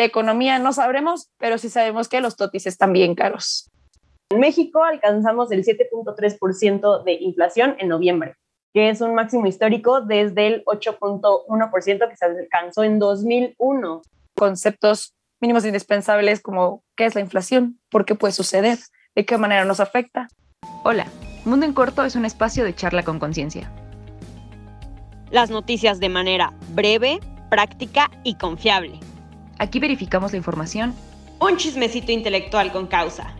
De economía no sabremos, pero sí sabemos que los totis están bien caros. En México alcanzamos el 7.3% de inflación en noviembre, que es un máximo histórico desde el 8.1% que se alcanzó en 2001. Conceptos mínimos indispensables como qué es la inflación, por qué puede suceder, de qué manera nos afecta. Hola, Mundo en Corto es un espacio de charla con conciencia. Las noticias de manera breve, práctica y confiable Aquí verificamos la información. Un chismecito intelectual con causa.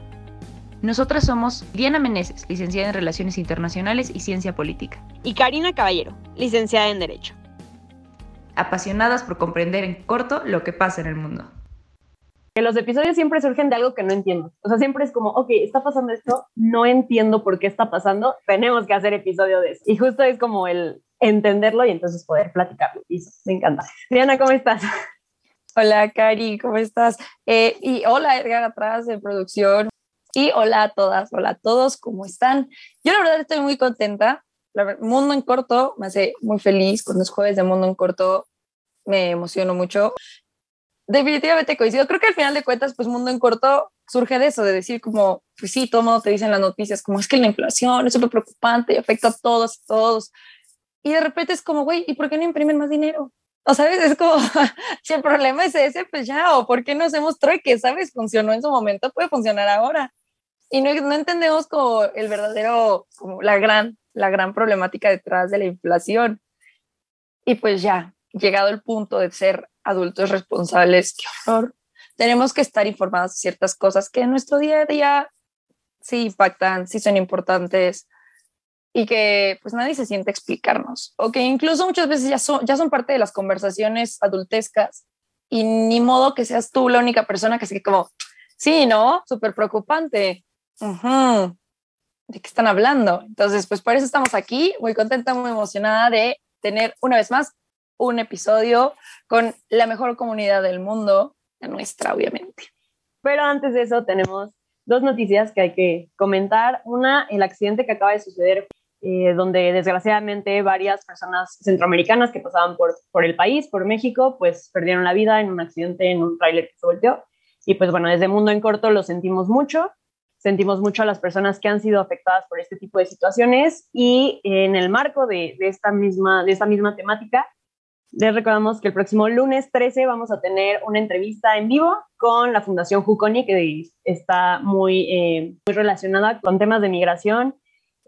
Nosotras somos Diana Meneses, licenciada en Relaciones Internacionales y Ciencia Política. Y Karina Caballero, licenciada en Derecho. Apasionadas por comprender en corto lo que pasa en el mundo. Que los episodios siempre surgen de algo que no entiendo. O sea, siempre es como, ok, está pasando esto, no entiendo por qué está pasando, tenemos que hacer episodio de eso. Y justo es como el entenderlo y entonces poder platicarlo. Y eso, me encanta. Diana, ¿cómo estás? Hola, Cari, ¿cómo estás? Eh, y hola, Edgar, atrás de producción. Y hola a todas, hola a todos, ¿cómo están? Yo la verdad estoy muy contenta. Mundo en corto me hace muy feliz. Con los jueves de Mundo en corto me emociono mucho. Definitivamente coincido. Creo que al final de cuentas, pues Mundo en corto surge de eso, de decir como, pues sí, todo mundo te dicen las noticias, como es que la inflación es súper preocupante y afecta a todos, a todos. Y de repente es como, güey, ¿y por qué no imprimen más dinero? O sabes, es como, si el problema es ese, pues ya, o por qué no hacemos trueque, ¿sabes? Funcionó en su momento, puede funcionar ahora. Y no, no entendemos como el verdadero, como la gran, la gran problemática detrás de la inflación. Y pues ya, llegado el punto de ser adultos responsables, qué horror, tenemos que estar informados de ciertas cosas que en nuestro día a día sí impactan, sí son importantes, y que pues nadie se siente explicarnos o que incluso muchas veces ya son, ya son parte de las conversaciones adultescas y ni modo que seas tú la única persona que se como, sí, ¿no? Súper preocupante. ¿De qué están hablando? Entonces, pues por eso estamos aquí, muy contenta, muy emocionada de tener una vez más un episodio con la mejor comunidad del mundo, la nuestra, obviamente. Pero antes de eso tenemos dos noticias que hay que comentar. Una, el accidente que acaba de suceder eh, donde desgraciadamente varias personas centroamericanas que pasaban por, por el país, por México, pues perdieron la vida en un accidente en un tráiler que se volteó. Y pues bueno, desde Mundo en Corto lo sentimos mucho, sentimos mucho a las personas que han sido afectadas por este tipo de situaciones y en el marco de, de esta, misma, de esta misma temática, les recordamos que el próximo lunes 13 vamos a tener una entrevista en vivo con la Fundación Juconi, que está muy, eh, muy relacionada con temas de migración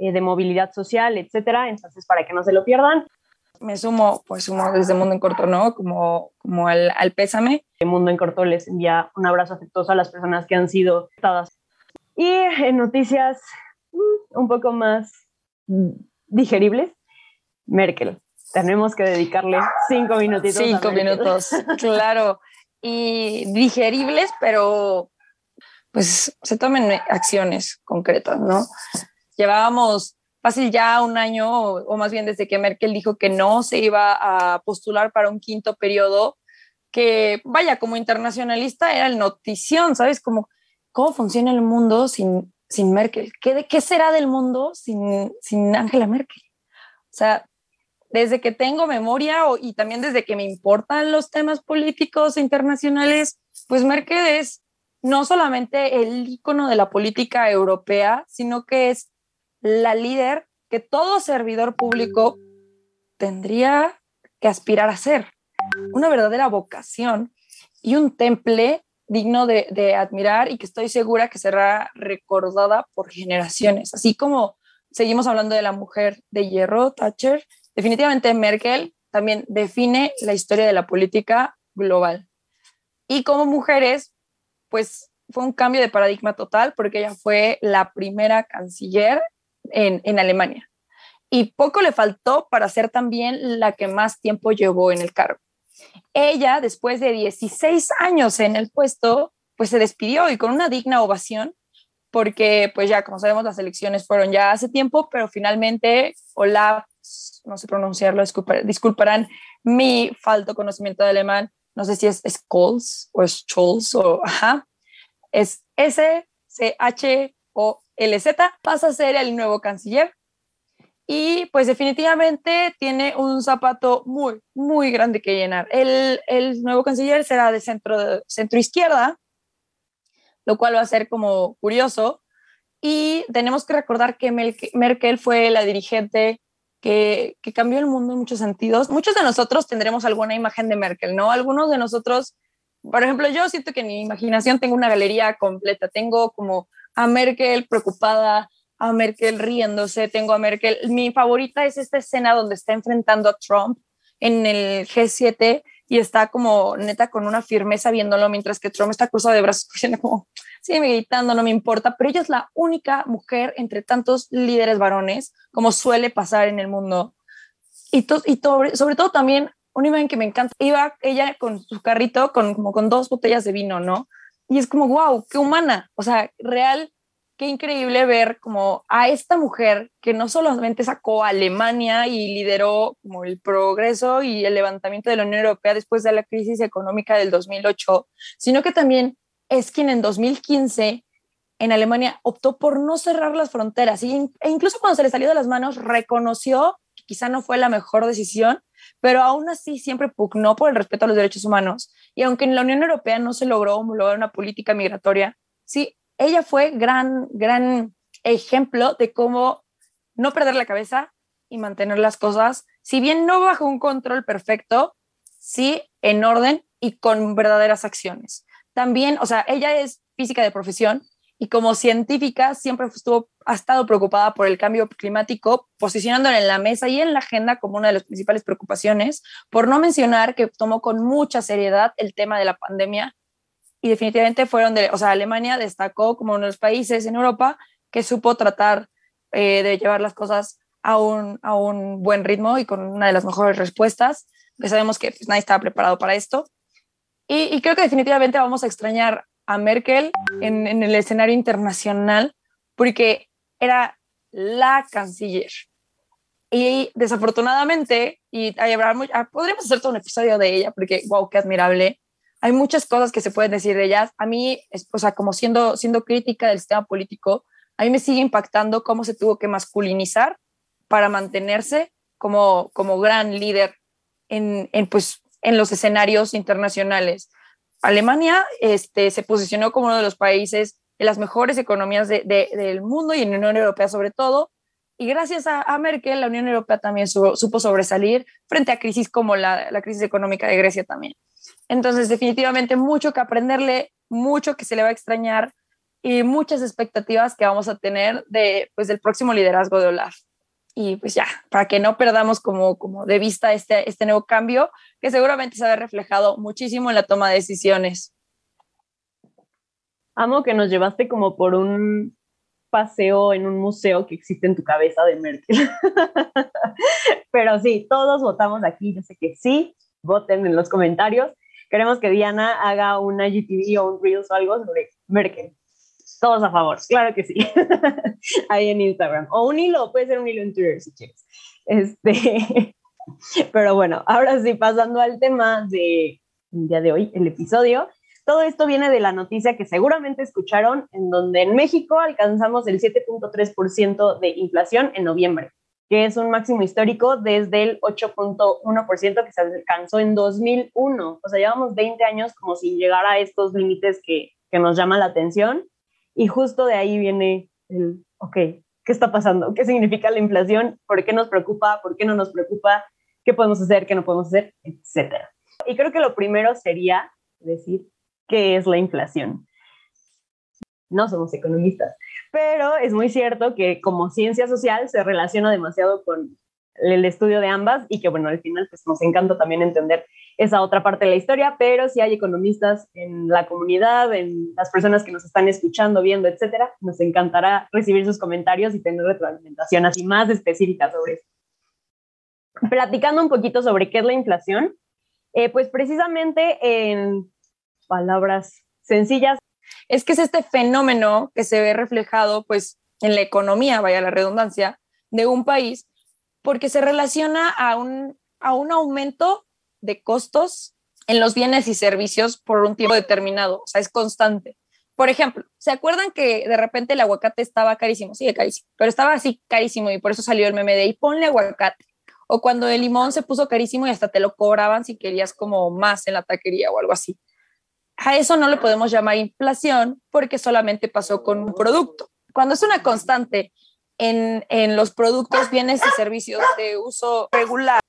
eh, de movilidad social, etcétera. Entonces, para que no se lo pierdan. Me sumo, pues sumo desde Mundo en Corto, ¿no? Como, como al, al pésame. Mundo en Corto les envía un abrazo afectuoso a las personas que han sido afectadas. Y en noticias mm, un poco más digeribles, Merkel. Tenemos que dedicarle cinco minutitos. Cinco minutos, claro. Y digeribles, pero pues se tomen acciones concretas, ¿no? Llevábamos fácil ya un año, o, más bien desde que Merkel dijo que no se iba a postular para un quinto periodo, que vaya, como internacionalista era el notición, ¿sabes? Como, ¿cómo funciona el mundo sin, sin Merkel? ¿Qué, ¿Qué será del mundo sin, sin Angela Merkel? O sea, desde que tengo memoria y también desde que me importan los temas políticos internacionales, pues Merkel es no solamente el icono de la política europea, sino que es la líder que todo servidor público tendría que aspirar a ser. Una verdadera vocación y un temple digno de, admirar y que estoy segura que será recordada por generaciones. Así como seguimos hablando de la mujer de hierro, Thatcher, definitivamente Merkel también define la historia de la política global. Y como mujeres, pues fue un cambio de paradigma total porque ella fue la primera canciller en, Alemania. Y poco le faltó para ser también la que más tiempo llevó en el cargo. Ella, después de 16 años en el puesto, pues se despidió y con una digna ovación, porque pues ya, como sabemos, las elecciones fueron ya hace tiempo, pero finalmente Olaf, no sé pronunciarlo, disculparán mi falto conocimiento de alemán, no sé si es Scholz o Scholz o, ajá, es S-C-H-O LZ pasa a ser el nuevo canciller y pues definitivamente tiene un zapato muy, muy grande que llenar. El, el nuevo canciller será de centro, centro izquierda, lo cual va a ser como curioso. Y tenemos que recordar que Merkel fue la dirigente que, que, cambió el mundo en muchos sentidos. Muchos de nosotros tendremos alguna imagen de Merkel, ¿no? Algunos de nosotros, por ejemplo, yo siento que en mi imaginación tengo una galería completa. Tengo como a Merkel preocupada, a Merkel riéndose, tengo a Merkel. Mi favorita es esta escena donde está enfrentando a Trump en el G7 y está como neta con una firmeza viéndolo mientras que Trump está cruzado de brazos diciendo como, sigue gritando, no me importa, pero ella es la única mujer entre tantos líderes varones, como suele pasar en el mundo. Y, y sobre todo también, una imagen que me encanta, iba ella con su carrito con, como con dos botellas de vino, ¿no? Y es como, wow, qué humana, o sea, real qué increíble ver como a esta mujer que no solamente sacó a Alemania y lideró como el progreso y el levantamiento de la Unión Europea después de la crisis económica del 2008, sino que también es quien en 2015 en Alemania optó por no cerrar las fronteras e incluso cuando se le salió de las manos reconoció que quizá no fue la mejor decisión, pero aún así siempre pugnó por el respeto a los derechos humanos. Y aunque en la Unión Europea no se logró homologar una política migratoria, sí ella fue gran, gran ejemplo de cómo no perder la cabeza y mantener las cosas, si bien no bajo un control perfecto, sí en orden y con verdaderas acciones. También, o sea, ella es física de profesión y como científica siempre estuvo, ha estado preocupada por el cambio climático, posicionándola en la mesa y en la agenda como una de las principales preocupaciones, por no mencionar que tomó con mucha seriedad el tema de la pandemia y definitivamente fueron de, o sea, Alemania destacó como uno de los países en Europa que supo tratar eh, de llevar las cosas a un, a un buen ritmo y con una de las mejores respuestas, que sabemos que pues, nadie estaba preparado para esto. Y, y, creo que definitivamente vamos a extrañar a Merkel en, en el escenario internacional porque era la canciller. Y desafortunadamente, y habrá, podríamos hacer todo un episodio de ella, porque wow, qué admirable hay muchas cosas que se pueden decir de ellas. A mí, o sea, como siendo, siendo crítica del sistema político, a mí me sigue impactando cómo se tuvo que masculinizar para mantenerse como, como gran líder en, en, pues, en los escenarios internacionales. Alemania este, se posicionó como uno de los países de las mejores economías de, del mundo y en la Unión Europea sobre todo. Y gracias a, a Merkel, la Unión Europea también supo sobresalir frente a crisis como la, la crisis económica de Grecia también. Entonces, definitivamente mucho que aprenderle, mucho que se le va a extrañar y muchas expectativas que vamos a tener de, pues, del próximo liderazgo de Olaf. Y pues ya, para que no perdamos como, como de vista este, este nuevo cambio, que seguramente se ha reflejado muchísimo en la toma de decisiones. Amo que nos llevaste como por un paseo en un museo que existe en tu cabeza de Merkel. Pero sí, todos votamos aquí, yo sé que sí, voten en los comentarios. Queremos que Diana haga una GTV o un Reels o algo sobre Merkel. Todos a favor, claro que sí. Ahí en Instagram. O un hilo, puede ser un hilo en Twitter si quieres. Este, pero bueno, ahora sí, pasando al tema de día de hoy, el episodio. Todo esto viene de la noticia que seguramente escucharon, en donde en México alcanzamos el 7.3% de inflación en noviembre que es un máximo histórico desde el 8.1% que se alcanzó en 2001. O sea, llevamos 20 años como sin llegar a estos límites que, que nos llaman la atención. Y justo de ahí viene el, ok, ¿qué está pasando? ¿Qué significa la inflación? ¿Por qué nos preocupa? ¿Por qué no nos preocupa? ¿Qué podemos hacer? ¿Qué no podemos hacer? Etcétera. Y creo que lo primero sería decir qué es la inflación. No somos economistas, pero es muy cierto que como ciencia social se relaciona demasiado con el estudio de ambas y que bueno, al final pues nos encanta también entender esa otra parte de la historia, pero si hay economistas en la comunidad, en las personas que nos están escuchando, viendo, etcétera, nos encantará recibir sus comentarios y tener retroalimentación así más específica sobre eso. Platicando un poquito sobre qué es la inflación, eh, pues precisamente en palabras sencillas, es que es este fenómeno que se ve reflejado pues en la economía, vaya la redundancia, de un país, porque se relaciona a un, a un aumento de costos en los bienes y servicios por un tiempo determinado, o sea, es constante. Por ejemplo, ¿se acuerdan que de repente el aguacate estaba carísimo? Sigue carísimo, pero estaba así carísimo y por eso salió el meme de y ponle aguacate. O cuando el limón se puso carísimo y hasta te lo cobraban si querías como más en la taquería o algo así. A eso no lo podemos llamar inflación porque solamente pasó con un producto. Cuando es una constante en, en los productos, bienes y servicios de uso regular,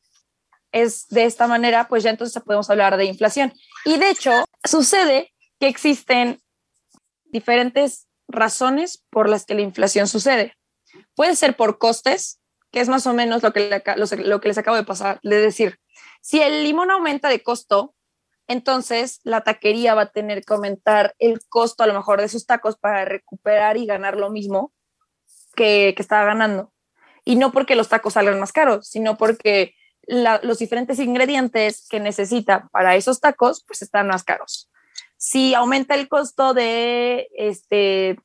es de esta manera, pues ya entonces podemos hablar de inflación. Y de hecho, sucede que existen diferentes razones por las que la inflación sucede. Puede ser por costes, que es más o menos lo que, lo que les acabo de pasar, de decir. Si el limón aumenta de costo, entonces la taquería va a tener que aumentar el costo a lo mejor de sus tacos para recuperar y ganar lo mismo que, que estaba ganando. Y no porque los tacos salgan más caros, sino porque los diferentes ingredientes que necesita para esos tacos, pues están más caros. Si aumenta el costo de este,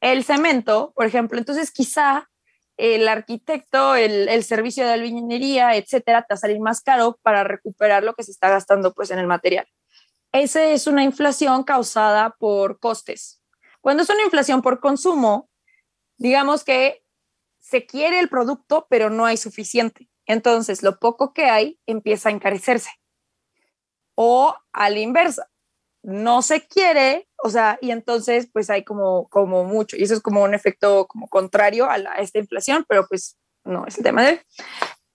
el cemento, por ejemplo, entonces quizá el arquitecto, el, servicio de albañilería, etcétera, te va a salir más caro para recuperar lo que se está gastando pues en el material. Esa es una inflación causada por costes. Cuando es una inflación por consumo, digamos que se quiere el producto, pero no hay suficiente. Entonces, lo poco que hay empieza a encarecerse. O a la inversa, no se quiere, o sea, y entonces pues hay como, como mucho, y eso es como un efecto como contrario a, esta inflación, pero pues no es el tema.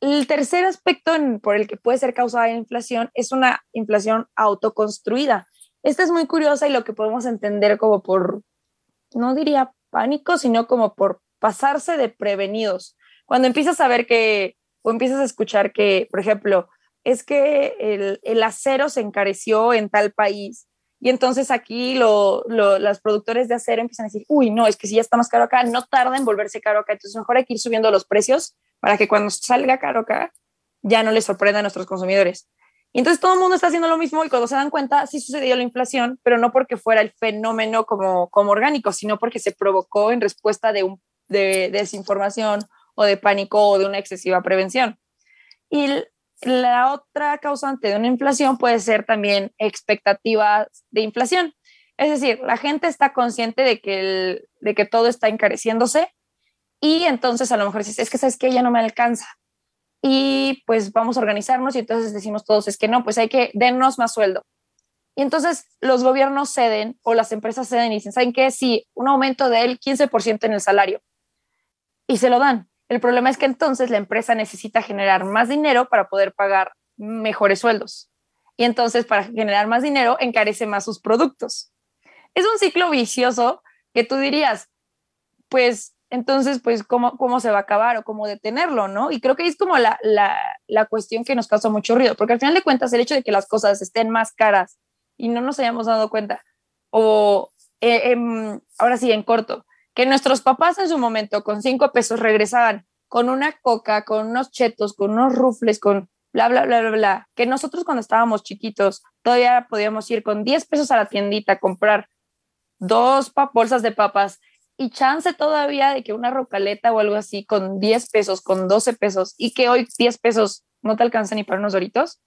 El tercer aspecto por el que puede ser causada la inflación es una inflación autoconstruida. Esta es muy curiosa y lo que podemos entender como por, no diría pánico, sino como por pasarse de prevenidos. Cuando empiezas a ver que, o empiezas a escuchar que, por ejemplo, es que el, el acero se encareció en tal país y entonces aquí lo, los productores de acero empiezan a decir, uy, no, es que si ya está más caro acá, no tarda en volverse caro acá. Entonces mejor hay que ir subiendo los precios para que cuando salga caro acá ya no les sorprenda a nuestros consumidores. Y entonces todo el mundo está haciendo lo mismo y cuando se dan cuenta, sí sucedió la inflación, pero no porque fuera el fenómeno como, como orgánico, sino porque se provocó en respuesta de, un, de desinformación o de pánico o de una excesiva prevención. Y la otra causante de una inflación puede ser también expectativas de inflación. Es decir, la gente está consciente de que, de que todo está encareciéndose y entonces a lo mejor dices, es que sabes que ya no me alcanza. Y pues vamos a organizarnos y entonces decimos todos, es que no, pues hay que dennos más sueldo. Y entonces los gobiernos ceden o las empresas ceden y dicen, ¿saben qué? Sí, un aumento del 15% en el salario. Y se lo dan. El problema es que entonces la empresa necesita generar más dinero para poder pagar mejores sueldos. Y entonces para generar más dinero encarece más sus productos. Es un ciclo vicioso que tú dirías, pues entonces, pues, ¿cómo, cómo se va a acabar o cómo detenerlo, no? Y creo que es como la, la, cuestión que nos causa mucho ruido, porque al final de cuentas el hecho de que las cosas estén más caras y no nos hayamos dado cuenta, o eh, em, ahora sí, en corto, que nuestros papás en su momento con cinco pesos regresaban con una coca, con unos chetos, con unos rufles, con bla, bla, bla, bla, bla, que nosotros cuando estábamos chiquitos todavía podíamos ir con 10 pesos a la tiendita a comprar dos bolsas de papas y chance todavía de que una rocaleta o algo así con 10 pesos, con 12 pesos y que hoy 10 pesos no te alcanza ni para unos doritos.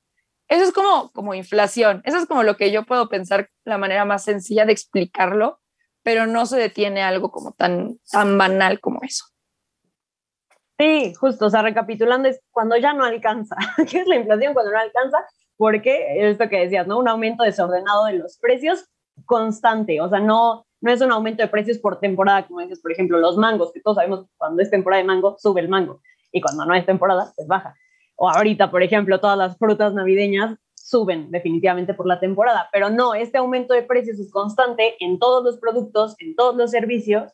Eso es como, como inflación. Eso es como lo que yo puedo pensar la manera más sencilla de explicarlo pero no se detiene algo como tan, tan banal como eso. Sí, justo, o sea, recapitulando, es cuando ya no alcanza. ¿Qué es la inflación cuando no alcanza? Porque esto que decías, ¿no? Un aumento desordenado de los precios constante, o sea, no, no es un aumento de precios por temporada, como dices, por ejemplo, los mangos, que todos sabemos cuando es temporada de mango, sube el mango, y cuando no es temporada, pues baja. O ahorita, por ejemplo, todas las frutas navideñas suben definitivamente por la temporada, pero no, este aumento de precios es constante en todos los productos, en todos los servicios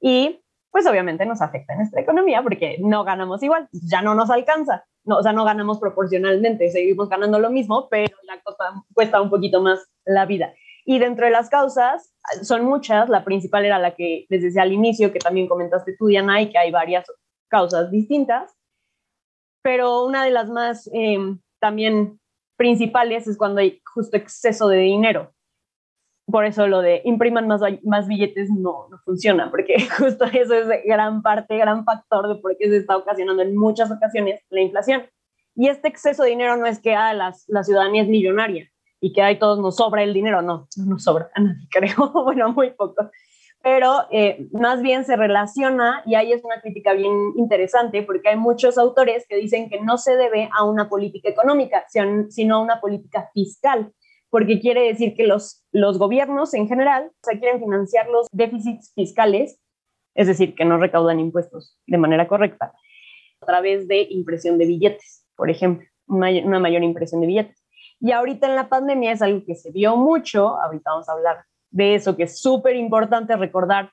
y pues obviamente nos afecta en nuestra economía porque no ganamos igual, ya no nos alcanza, no, o sea, no ganamos proporcionalmente, seguimos ganando lo mismo, pero la cosa cuesta un poquito más la vida. Y dentro de las causas son muchas, la principal era la que les decía al inicio, que también comentaste tú, Diana, y que hay varias causas distintas, pero una de las más eh, también principales es cuando hay justo exceso de dinero. Por eso lo de impriman más, más billetes no, no funciona, porque justo eso es gran parte, gran factor de por qué se está ocasionando en muchas ocasiones la inflación. Y este exceso de dinero no es que ah, la ciudadanía es millonaria y que ahí todos nos sobra el dinero. No, no nos sobra a nadie, creo. bueno, muy poco. Pero eh, más bien se relaciona, y ahí es una crítica bien interesante, porque hay muchos autores que dicen que no se debe a una política económica, sino a una política fiscal, porque quiere decir que los, los gobiernos en general o sea, quieren financiar los déficits fiscales, es decir, que no recaudan impuestos de manera correcta, a través de impresión de billetes, por ejemplo, una mayor impresión de billetes. Y ahorita en la pandemia es algo que se vio mucho, ahorita vamos a hablar de eso, que es súper importante recordar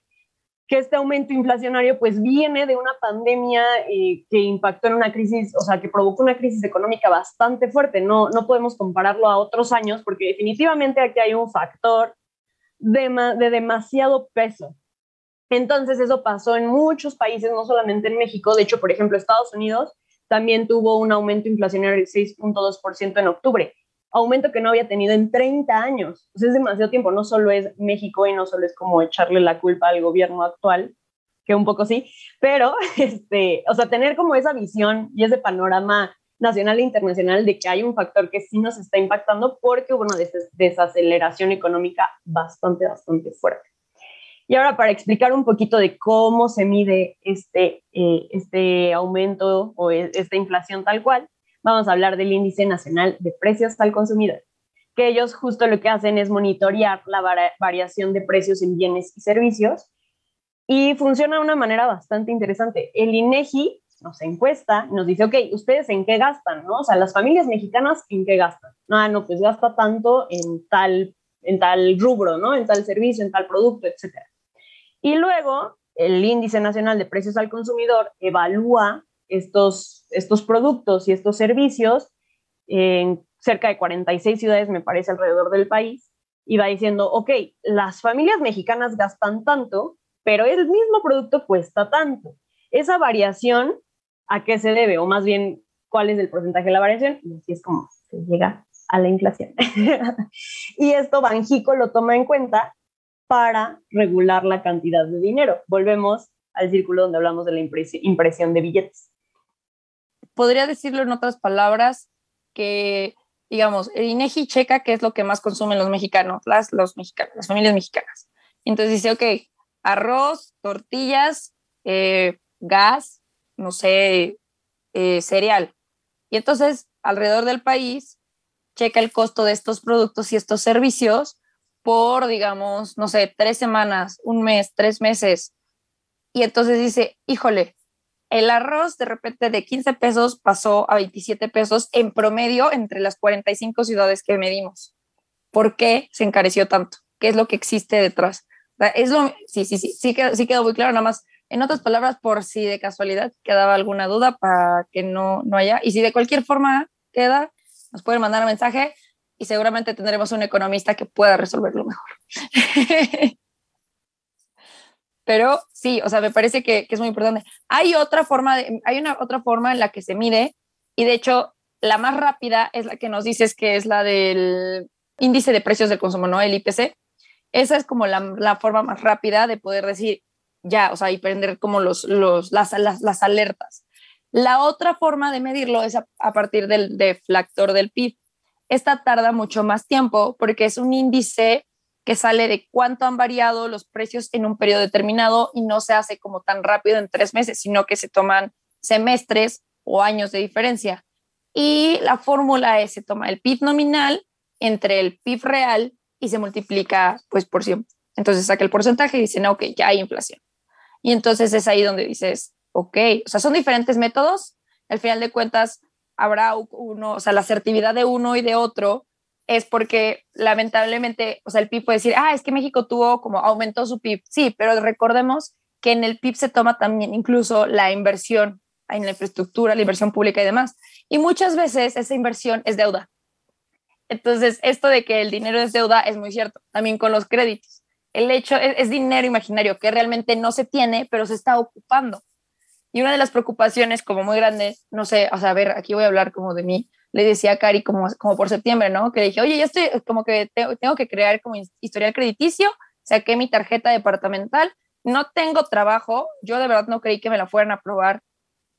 que este aumento inflacionario pues viene de una pandemia eh, que impactó en una crisis, o sea, que provocó una crisis económica bastante fuerte. No, no podemos compararlo a otros años porque definitivamente aquí hay un factor de, de demasiado peso. Entonces eso pasó en muchos países, no solamente en México. De hecho, por ejemplo, Estados Unidos también tuvo un aumento inflacionario del 6.2% en octubre aumento que no había tenido en 30 años. O es demasiado tiempo. No solo es México y no solo es como echarle la culpa al gobierno actual, que un poco sí, pero, este, o sea, tener como esa visión y ese panorama nacional e internacional de que hay un factor que sí nos está impactando porque hubo una desaceleración económica bastante, bastante fuerte. Y ahora para explicar un poquito de cómo se mide este, eh, este aumento o e, esta inflación tal cual, vamos a hablar del índice nacional de precios al consumidor, que ellos justo lo que hacen es monitorear la variación de precios en bienes y servicios y funciona de una manera bastante interesante. El INEGI nos encuesta, nos dice, ok, ¿ustedes en qué gastan? ¿no? O sea, las familias mexicanas, ¿en qué gastan? No, no, pues gasta tanto en tal, en tal rubro, ¿no? En tal servicio, en tal producto, etc. Y luego, el índice nacional de precios al consumidor evalúa estos, estos productos y estos servicios en cerca de 46 ciudades, me parece, alrededor del país, y va diciendo, ok, las familias mexicanas gastan tanto, pero el mismo producto cuesta tanto. Esa variación, ¿a qué se debe? O más bien, ¿cuál es el porcentaje de la variación? Y así es como se llega a la inflación. y esto Banjico lo toma en cuenta para regular la cantidad de dinero. Volvemos al círculo donde hablamos de la impresión de billetes podría decirlo en otras palabras que, digamos, el INEGI checa qué es lo que más consumen los mexicanos, las, los mexicanos, las familias mexicanas. Entonces dice, ok, arroz, tortillas, eh, gas, no sé, eh, cereal. Y entonces, alrededor del país, checa el costo de estos productos y estos servicios por, digamos, no sé, tres semanas, un mes, tres meses. Y entonces dice, híjole, el arroz de repente de 15 pesos pasó a 27 pesos en promedio entre las 45 ciudades que medimos. ¿Por qué se encareció tanto? ¿Qué es lo que existe detrás? Es lo, sí, sí, sí, sí, sí quedó muy claro, nada más. En otras palabras, por si de casualidad quedaba alguna duda para que no, no haya. Y si de cualquier forma queda, nos pueden mandar un mensaje y seguramente tendremos un economista que pueda resolverlo mejor. Pero sí, o sea, me parece que, es muy importante. Hay otra forma, de, hay una otra forma en la que se mide y de hecho la más rápida es la que nos dices que es la del índice de precios del consumo, ¿no? El IPC. Esa es como la, forma más rápida de poder decir ya, o sea, y prender como los, los, las, las, alertas. La otra forma de medirlo es a, a partir del deflactor del PIB. Esta tarda mucho más tiempo porque es un índice que sale de cuánto han variado los precios en un periodo determinado y no se hace como tan rápido en tres meses, sino que se toman semestres o años de diferencia. Y la fórmula es, se toma el PIB nominal entre el PIB real y se multiplica pues por 100. Entonces saca el porcentaje y dice, no, ok, ya hay inflación. Y entonces es ahí donde dices, ok, o sea, son diferentes métodos. Al final de cuentas, habrá uno, o sea, la asertividad de uno y de otro es porque lamentablemente, o sea, el PIB puede decir, ah, es que México tuvo como aumentó su PIB. Sí, pero recordemos que en el PIB se toma también incluso la inversión en la infraestructura, la inversión pública y demás. Y muchas veces esa inversión es deuda. Entonces, esto de que el dinero es deuda es muy cierto, también con los créditos. El hecho es, es dinero imaginario que realmente no se tiene, pero se está ocupando. Y una de las preocupaciones como muy grandes, no sé, o sea, a ver, aquí voy a hablar como de mí, le decía a Cari como, como por septiembre, ¿no? Que dije, oye, ya estoy, como que tengo, que crear como historial crediticio, saqué mi tarjeta departamental, no tengo trabajo, yo de verdad no creí que me la fueran a aprobar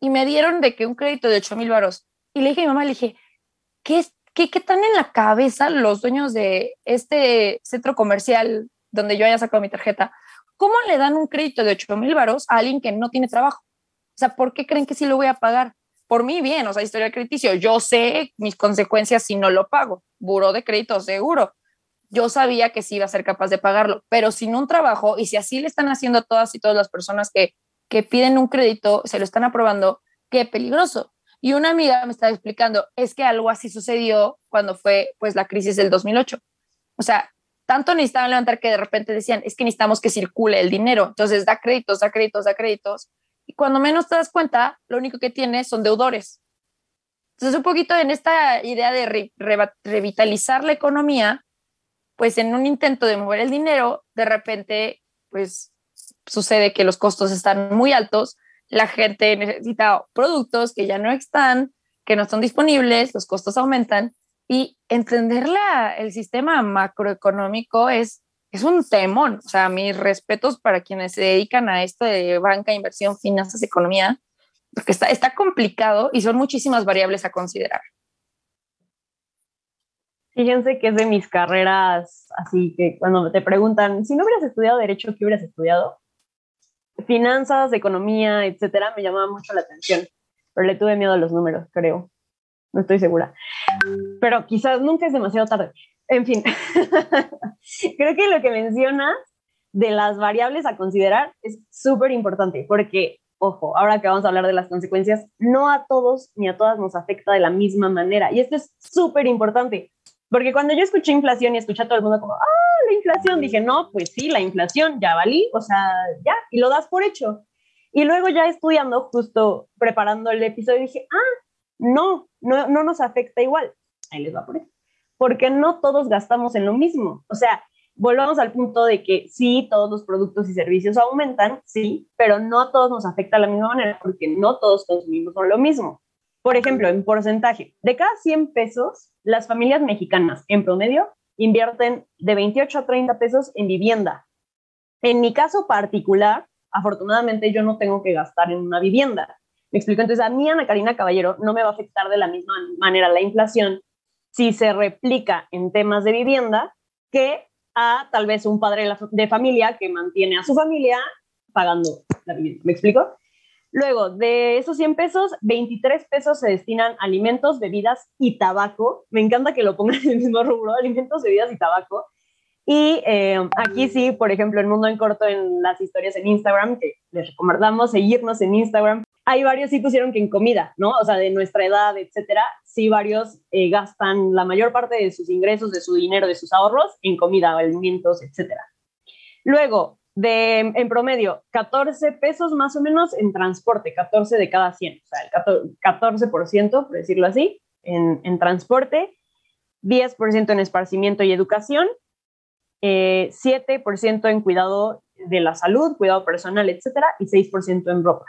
y me dieron de que un crédito de 8 mil varos. Y le dije a mi mamá, le dije, ¿qué, ¿qué, ¿qué están en la cabeza los dueños de este centro comercial donde yo haya sacado mi tarjeta? ¿Cómo le dan un crédito de 8 mil varos a alguien que no tiene trabajo? O sea, ¿por qué creen que sí lo voy a pagar? Por mí bien, o sea, historial crediticio. Yo sé mis consecuencias si no lo pago. Buro de crédito seguro. Yo sabía que sí iba a ser capaz de pagarlo, pero sin un trabajo y si así le están haciendo todas y todas las personas que, que piden un crédito, se lo están aprobando, qué peligroso. Y una amiga me estaba explicando, es que algo así sucedió cuando fue pues la crisis del 2008. O sea, tanto necesitaban levantar que de repente decían, es que necesitamos que circule el dinero. Entonces da créditos, da créditos, da créditos. Y cuando menos te das cuenta, lo único que tienes son deudores. Entonces, un poquito en esta idea de revitalizar la economía, pues en un intento de mover el dinero, de repente, pues sucede que los costos están muy altos, la gente necesita productos que ya no están, que no están disponibles, los costos aumentan y entender el sistema macroeconómico es, es un temón. O sea, mis respetos para quienes se dedican a esto de banca, inversión, finanzas, economía, porque está, está complicado y son muchísimas variables a considerar. Fíjense que es de mis carreras, así que cuando te preguntan, si no hubieras estudiado Derecho, ¿qué hubieras estudiado? Finanzas, economía, etcétera, me llamaba mucho la atención, pero le tuve miedo a los números, creo no estoy segura. Pero quizás nunca es demasiado tarde. En fin, creo que lo que mencionas de las variables a considerar es súper importante porque, ojo, ahora que vamos a hablar de las consecuencias, no a todos ni a todas nos afecta de la misma manera. Y esto es súper importante porque cuando yo escuché inflación y escuché a todo el mundo como, ah, la inflación, dije, no, pues sí, la inflación, ya valí, o sea, ya, y lo das por hecho. Y luego ya estudiando, justo preparando el episodio, dije, ah, no, no, no nos afecta igual. Ahí les va a poner. Porque no todos gastamos en lo mismo. O sea, volvamos al punto de que sí, todos los productos y servicios aumentan, sí, pero no a todos nos afecta de la misma manera porque no todos consumimos lo mismo. Por ejemplo, en porcentaje, de cada 100 pesos, las familias mexicanas en promedio invierten de 28 a 30 pesos en vivienda. En mi caso particular, afortunadamente yo no tengo que gastar en una vivienda. Me explico, entonces a mí, Ana Karina Caballero, no me va a afectar de la misma manera la inflación si se replica en temas de vivienda que a tal vez un padre de familia que mantiene a su familia pagando la vivienda. ¿Me explico? Luego, de esos 100 pesos, 23 pesos se destinan a alimentos, bebidas y tabaco. Me encanta que lo pongan en el mismo rubro, alimentos, bebidas y tabaco. Y eh, aquí sí, por ejemplo, en Mundo en Corto, en las historias en Instagram, que les recomendamos seguirnos en Instagram, hay varios sí pusieron que en comida, ¿no? O sea, de nuestra edad, etcétera, sí varios eh, gastan la mayor parte de sus ingresos, de su dinero, de sus ahorros en comida, alimentos, etcétera. Luego, de, en promedio, 14 pesos más o menos en transporte, 14 de cada 100, o sea, el 14%, por decirlo así, en, en transporte, 10% en esparcimiento y educación, eh, 7% en cuidado de la salud, cuidado personal, etcétera, y 6% en ropa.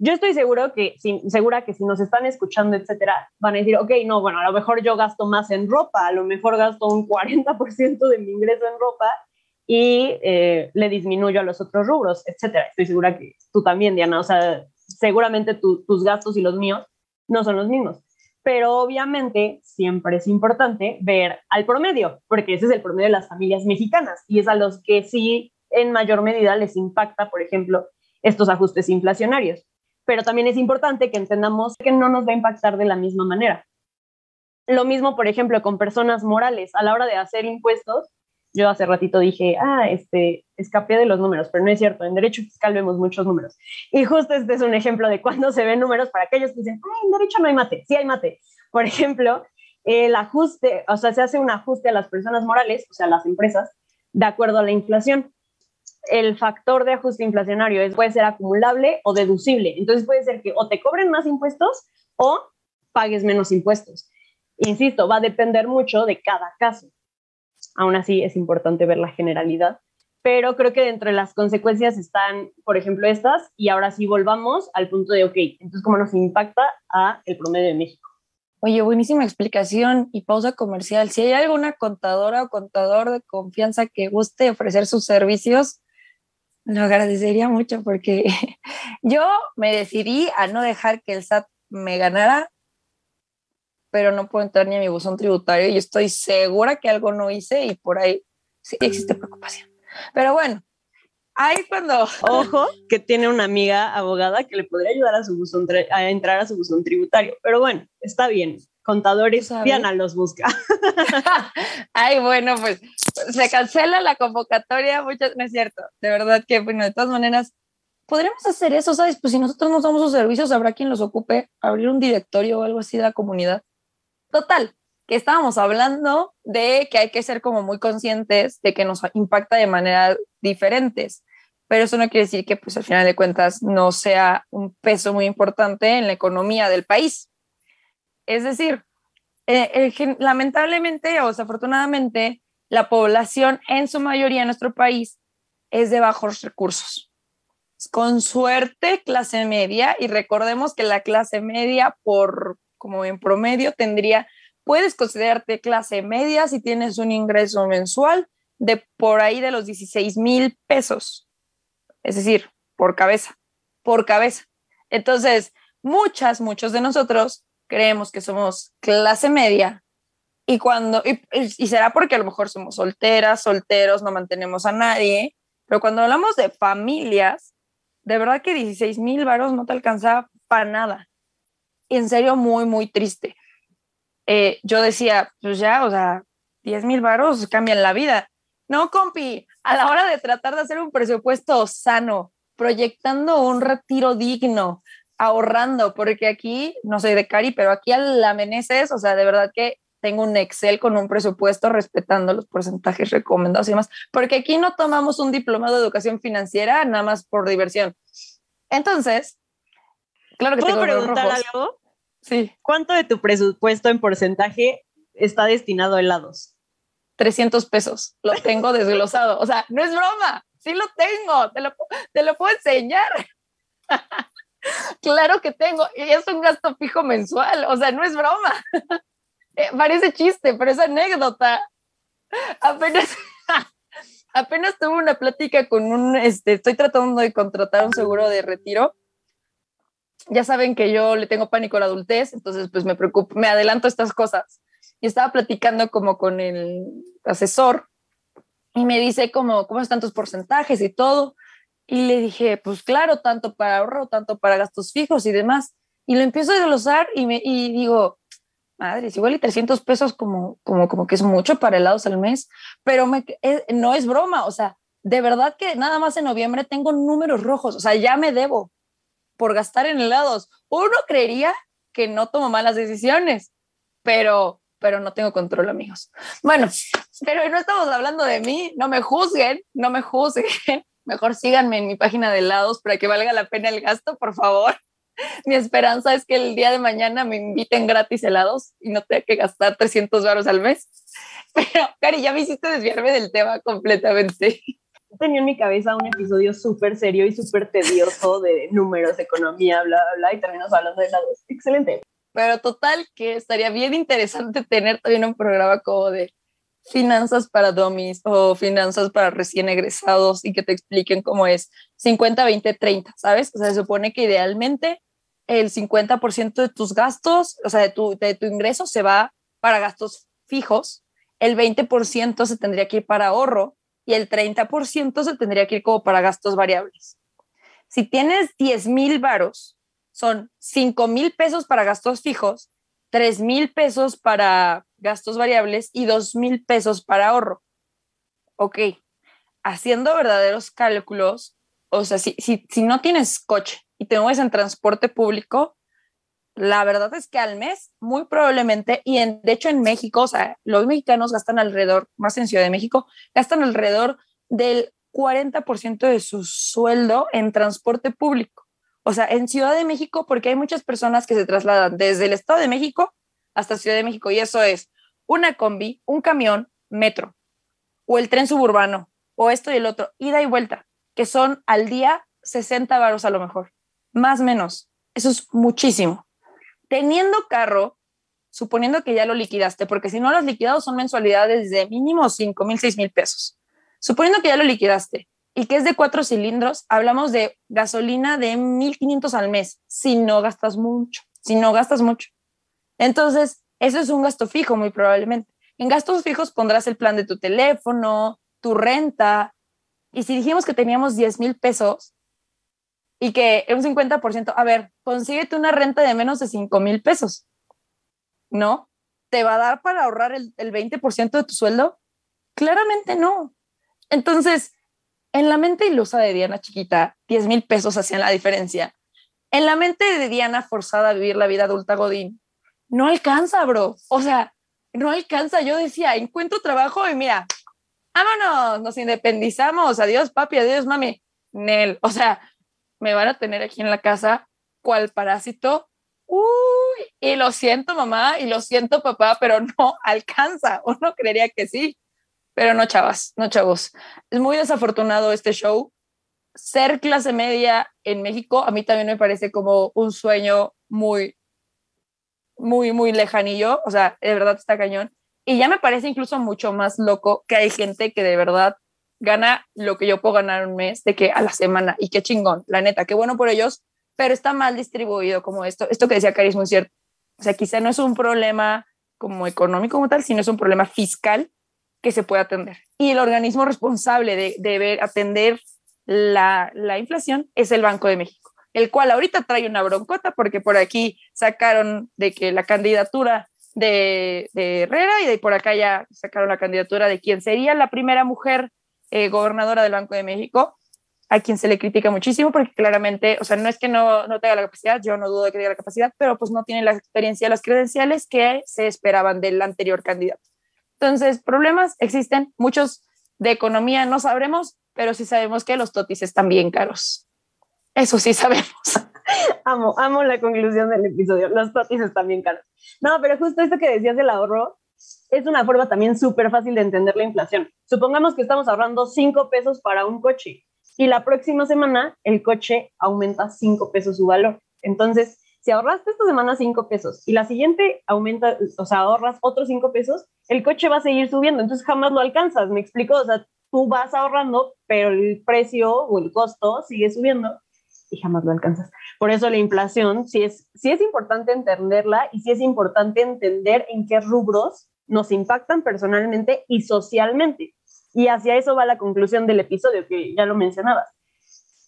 Yo estoy seguro que, segura que si nos están escuchando, etcétera, van a decir, ok, no, bueno, a lo mejor yo gasto más en ropa, a lo mejor gasto un 40% de mi ingreso en ropa y eh, le disminuyo a los otros rubros, etcétera. Estoy segura que tú también, Diana, o sea, seguramente tus gastos y los míos no son los mismos. Pero obviamente siempre es importante ver al promedio, porque ese es el promedio de las familias mexicanas y es a los que sí en mayor medida les impacta, por ejemplo, estos ajustes inflacionarios pero también es importante que entendamos que no nos va a impactar de la misma manera. Lo mismo, por ejemplo, con personas morales. A la hora de hacer impuestos, yo hace ratito dije, ah, este, escapé de los números, pero no es cierto, en derecho fiscal vemos muchos números. Y justo este es un ejemplo de cuando se ven números para aquellos que dicen, ay, en derecho no hay mate, sí hay mate. Por ejemplo, el ajuste, o sea, se hace un ajuste a las personas morales, o sea, a las empresas, de acuerdo a la inflación el factor de ajuste inflacionario es, puede ser acumulable o deducible. Entonces puede ser que o te cobren más impuestos o pagues menos impuestos. Insisto, va a depender mucho de cada caso. Aún así es importante ver la generalidad, pero creo que dentro de las consecuencias están, por ejemplo, estas, y ahora sí volvamos al punto de, ok, entonces, ¿cómo nos impacta a el promedio de México? Oye, buenísima explicación y pausa comercial. Si hay alguna contadora o contador de confianza que guste ofrecer sus servicios, lo agradecería mucho porque yo me decidí a no dejar que el SAT me ganara pero no puedo entrar ni a mi buzón tributario y estoy segura que algo no hice y por ahí sí existe preocupación. Pero bueno, ahí cuando... Ojo, que tiene una amiga abogada que le podría ayudar a, su buzón a entrar a su buzón tributario. Pero bueno, está bien. Contadores, Diana los busca. Ay, bueno, pues se cancela la convocatoria, muchas, no es cierto. De verdad que, bueno, de todas maneras, podríamos hacer eso, ¿sabes? Pues si nosotros nos damos los servicios, habrá quien los ocupe, abrir un directorio o algo así de la comunidad. Total, que estábamos hablando de que hay que ser como muy conscientes de que nos impacta de maneras diferentes, pero eso no quiere decir que pues al final de cuentas no sea un peso muy importante en la economía del país. Es decir, eh, lamentablemente o desafortunadamente la población en su mayoría en nuestro país es de bajos recursos. Con suerte clase media y recordemos que la clase media por como en promedio tendría puedes considerarte clase media si tienes un ingreso mensual de por ahí de los 16 mil pesos. Es decir, por cabeza, por cabeza. Entonces, muchas, muchos de nosotros creemos que somos clase media y cuando, y, será porque a lo mejor somos solteras, solteros, no mantenemos a nadie, pero cuando hablamos de familias, de verdad que 16 mil varos no te alcanza para nada. En serio, muy, muy triste. Eh, yo decía, pues ya, o sea, 10 mil varos cambian la vida. No, compi, a la hora de tratar de hacer un presupuesto sano, proyectando un retiro digno, ahorrando, porque aquí, no soy de Cari, pero aquí al Meneses, o sea, de verdad que tengo un Excel con un presupuesto respetando los porcentajes recomendados y demás, porque aquí no tomamos un diplomado de educación financiera nada más por diversión. Entonces, claro que ¿Puedo preguntar algo? Sí. ¿Cuánto de tu presupuesto en porcentaje está destinado a helados? 300 pesos. Lo tengo desglosado. O sea, no es broma. Sí lo tengo. Te lo, te lo puedo enseñar. claro que tengo. Y es un gasto fijo mensual. O sea, no es broma. Eh, parece chiste, pero es anécdota. Apenas, apenas tuve una plática con un, este, estoy tratando de contratar un seguro de retiro ya saben que yo le tengo pánico a la adultez, entonces pues me preocupo, me adelanto estas cosas. Y estaba platicando como con el asesor y me dice como, ¿cómo están tus porcentajes y todo? Y le dije, pues claro, tanto para ahorro, tanto para gastos fijos y demás. Y lo empiezo a desglosar y, me, y digo, madre, es igual y 300 pesos como, como, como que es mucho para helados al mes, pero me, no es broma, o sea, de verdad que nada más en noviembre tengo números rojos, o sea, ya me debo, por gastar en helados. Uno creería que no tomo malas decisiones, pero, pero no tengo control, amigos. Bueno, pero no estamos hablando de mí, no me juzguen, no me juzguen. Mejor síganme en mi página de helados para que valga la pena el gasto, por favor. Mi esperanza es que el día de mañana me inviten gratis helados y no tenga que gastar 300 baros al mes. Pero, Cari, ya me hiciste desviarme del tema completamente tenía en mi cabeza un episodio súper serio y súper tedioso de números, economía, bla, bla, bla, y terminamos hablando de helados. Excelente. Pero total que estaría bien interesante tener también un programa como de finanzas para dummies o finanzas para recién egresados y que te expliquen cómo es 50, 20, 30, ¿sabes? O sea, se supone que idealmente el 50% de tus gastos, o sea, de tu, de tu ingreso se va para gastos fijos, el 20% se tendría que ir para ahorro y el 30% se tendría que ir como para gastos variables. Si tienes 10 mil varos, son 5 mil pesos para gastos fijos, 3 mil pesos para gastos variables y 2 mil pesos para ahorro. Ok, haciendo verdaderos cálculos, o sea, si, si, si no tienes coche y te mueves en transporte público, la verdad es que al mes, muy probablemente, y en, de hecho en México, o sea, los mexicanos gastan alrededor, más en Ciudad de México, gastan alrededor del 40% de su sueldo en transporte público. O sea, en Ciudad de México, porque hay muchas personas que se trasladan desde el Estado de México hasta Ciudad de México, y eso es una combi, un camión, metro, o el tren suburbano, o esto y el otro, ida y vuelta, que son al día 60 varos a lo mejor, más o menos. Eso es muchísimo teniendo carro, suponiendo que ya lo liquidaste, porque si no los liquidados son mensualidades de mínimo 5 mil, 6 mil pesos. Suponiendo que ya lo liquidaste y que es de cuatro cilindros, hablamos de gasolina de 1.500 al mes, si no gastas mucho, si no gastas mucho. Entonces, Eso es un gasto fijo, muy probablemente. En gastos fijos pondrás el plan de tu teléfono, tu renta. Y si dijimos que teníamos 10 mil pesos y que un 50%, a ver, consíguete una renta de menos de 5 mil pesos, ¿no? ¿Te va a dar para ahorrar el, el 20% de tu sueldo? Claramente no. Entonces, en la mente ilusa de Diana chiquita, 10 mil pesos hacían la diferencia. En la mente de Diana forzada a vivir la vida adulta Godín, no alcanza, bro. O sea, no alcanza. Yo decía, encuentro trabajo y mira, vámonos, nos independizamos. Adiós, papi, adiós, mami. Nel, o sea, me van a tener aquí en la casa cual parásito. Uy, y lo siento, mamá, y lo siento, papá, pero no alcanza. Uno creería que sí, pero no, chavas, no, chavos. Es muy desafortunado este show. Ser clase media en México a mí también me parece como un sueño muy, muy, muy lejanillo, o sea, de verdad está cañón. Y ya me parece incluso mucho más loco que hay gente que de verdad gana lo que yo puedo ganar un mes, de que a la semana, y qué chingón, la neta, qué bueno por ellos, pero está mal distribuido como esto. Esto que decía Cari es cierto. O sea, quizá no es un problema como económico como tal, sino es un problema fiscal que se puede atender. Y el organismo responsable de, de atender la, la inflación es el Banco de México el cual ahorita trae una broncota porque por aquí sacaron de que la candidatura de, Herrera y de por acá ya sacaron la candidatura de quien sería la primera mujer eh, gobernadora del Banco de México, a quien se le critica muchísimo porque claramente, o sea, no es que no, no tenga la capacidad, yo no dudo de que tenga la capacidad, pero pues no tiene la experiencia, las credenciales que se esperaban del anterior candidato. Entonces, problemas existen, muchos de economía no sabremos, pero sí sabemos que los totis están bien caros. Eso sí sabemos. amo, amo la conclusión del episodio. Los totis están bien caros. No, pero justo esto que decías del ahorro es una forma también súper fácil de entender la inflación. Supongamos que estamos ahorrando 5 pesos para un coche y la próxima semana el coche aumenta 5 pesos su valor. Entonces, si ahorraste esta semana 5 pesos y la siguiente aumenta, o sea, ahorras otros 5 pesos, el coche va a seguir subiendo, entonces jamás lo alcanzas, ¿me explico? O sea, tú vas ahorrando, pero el precio o el costo sigue subiendo y jamás lo alcanzas. Por eso la inflación sí es, sí es importante entenderla y sí es importante entender en qué rubros nos impactan personalmente y socialmente. Y hacia eso va la conclusión del episodio, que ya lo mencionabas.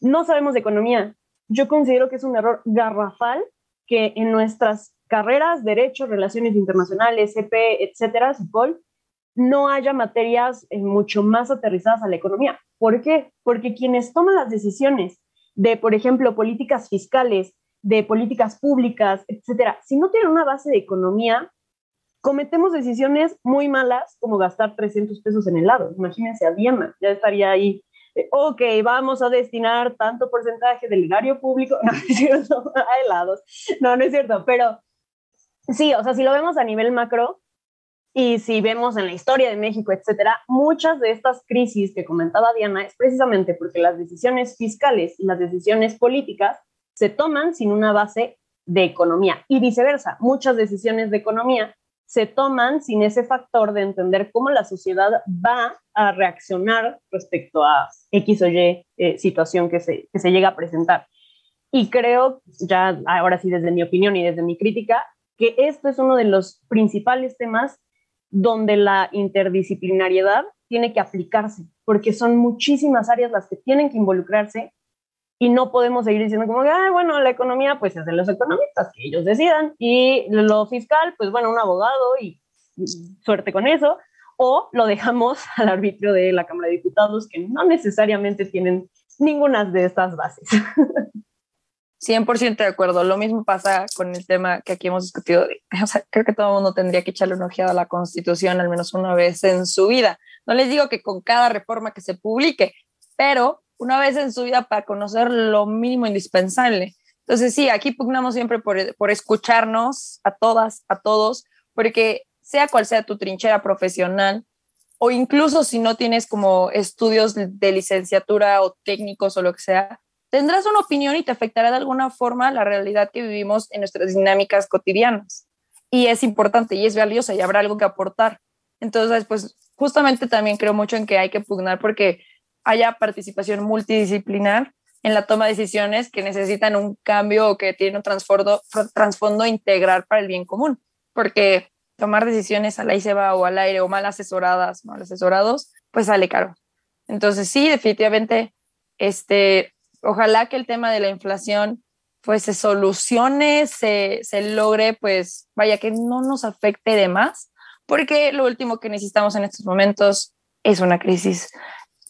No sabemos de economía. Yo considero que es un error garrafal que en nuestras carreras, derechos, relaciones internacionales, CP, etcétera, CIPOL, no haya materias eh, mucho más aterrizadas a la economía. ¿Por qué? Porque quienes toman las decisiones de, por ejemplo, políticas fiscales, de políticas públicas, etcétera, si no tienen una base de economía, cometemos decisiones muy malas como gastar 300 pesos en helado. Imagínense a Diana, ya estaría ahí. ok, vamos a destinar tanto porcentaje del erario público, no, es cierto, a helados, no, no es cierto, pero sí, o sea, si lo vemos a nivel macro, y si vemos en la historia de México, etcétera, muchas de estas crisis que comentaba Diana es precisamente porque las decisiones fiscales y las decisiones políticas se toman sin una base de economía y viceversa. Muchas decisiones de economía se toman sin ese factor de entender cómo la sociedad va a reaccionar respecto a X o Y eh, situación que se, que se llega a presentar. Y creo, ya ahora sí desde mi opinión y desde mi crítica, que esto es uno de los principales temas donde la interdisciplinariedad tiene que aplicarse, porque son muchísimas áreas las que tienen que involucrarse y no podemos seguir diciendo como, ah, bueno, la economía pues es de los economistas, que ellos decidan, y lo fiscal, pues bueno, un abogado y, suerte con eso, o lo dejamos al arbitrio de la Cámara de Diputados, que no necesariamente tienen ninguna de estas bases. 100% de acuerdo. Lo mismo pasa con el tema que aquí hemos discutido. O sea, creo que todo el mundo tendría que echarle una ojeada a la Constitución al menos una vez en su vida. No les digo que con cada reforma que se publique, pero una vez en su vida para conocer lo mínimo indispensable. Entonces, sí, aquí pugnamos siempre por, por escucharnos a todas, a todos, porque sea cual sea tu trinchera profesional, o incluso si no tienes como estudios de licenciatura o técnicos o lo que sea, tendrás una opinión y te afectará de alguna forma la realidad que vivimos en nuestras dinámicas cotidianas. Y es importante y es valiosa y habrá algo que aportar. Entonces, pues justamente también creo mucho en que hay que pugnar porque haya participación multidisciplinar en la toma de decisiones que necesitan un cambio o que tienen un trasfondo, trasfondo integral para el bien común. Porque tomar decisiones a la se va o al aire o mal asesoradas, mal asesorados, pues sale caro. Entonces sí, definitivamente, este, ojalá que el tema de la inflación pues se solucione, se, se logre, pues vaya que no nos afecte de más, porque lo último que necesitamos en estos momentos es una crisis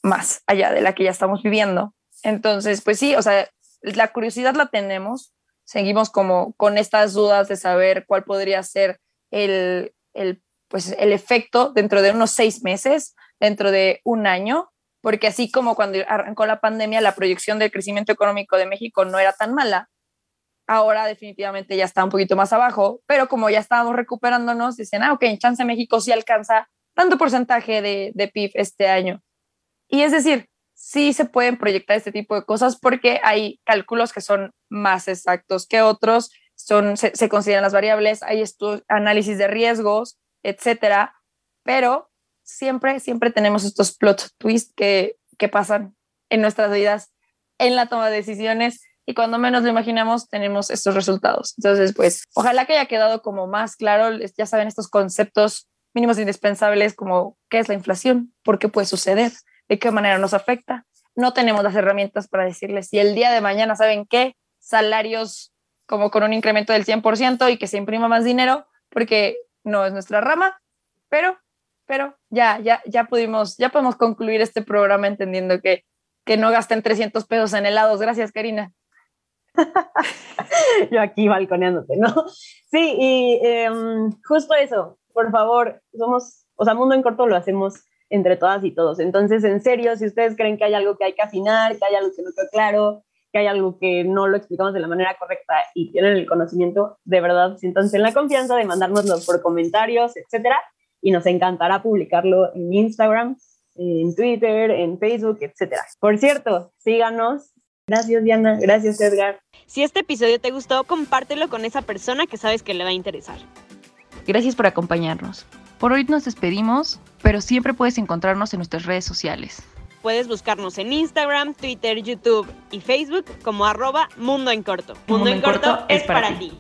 más allá de la que ya estamos viviendo. Entonces, pues sí, o sea, la curiosidad la tenemos, seguimos como con estas dudas de saber cuál podría ser el, el, pues, el efecto dentro de unos seis meses, dentro de un año, porque así como cuando arrancó la pandemia, la proyección del crecimiento económico de México no era tan mala, ahora definitivamente ya está un poquito más abajo, pero como ya estábamos recuperándonos, dicen, ah, ok, en chance México sí alcanza tanto porcentaje de, de PIB este año. Y es decir, sí se pueden proyectar este tipo de cosas porque hay cálculos que son más exactos que otros, son, se, consideran las variables, hay análisis de riesgos, etcétera, pero siempre, siempre tenemos estos plot twists que, que pasan en nuestras vidas, en la toma de decisiones y cuando menos lo imaginamos tenemos estos resultados. Entonces, pues, ojalá que haya quedado como más claro, ya saben, estos conceptos mínimos indispensables como qué es la inflación, por qué puede suceder, de qué manera nos afecta. No tenemos las herramientas para decirles si el día de mañana, ¿saben qué? Salarios como con un incremento del 100% y que se imprima más dinero, porque no es nuestra rama, pero, pero ya, ya, ya pudimos, ya podemos concluir este programa entendiendo que, que no gasten 300 pesos en helados. Gracias, Karina. Yo aquí balconeándote, ¿no? Sí, y em, justo eso, por favor, somos, o sea, Mundo en Corto lo hacemos entre todas y todos. Entonces, en serio, si ustedes creen que hay algo que hay que afinar, que hay algo que no quedó claro, que hay algo que no lo explicamos de la manera correcta y tienen el conocimiento, de verdad, siéntanse en la confianza de mandárnoslo por comentarios, etcétera, y nos encantará publicarlo en Instagram, en Twitter, en Facebook, etcétera. Por cierto, síganos. Gracias, Diana. Gracias, Edgar. Si este episodio te gustó, compártelo con esa persona que sabes que le va a interesar. Gracias por acompañarnos. Por hoy nos despedimos, pero siempre puedes encontrarnos en nuestras redes sociales. Puedes buscarnos en Instagram, Twitter, YouTube y Facebook como arroba Mundo en Corto. Mundo, en Corto, es para ti.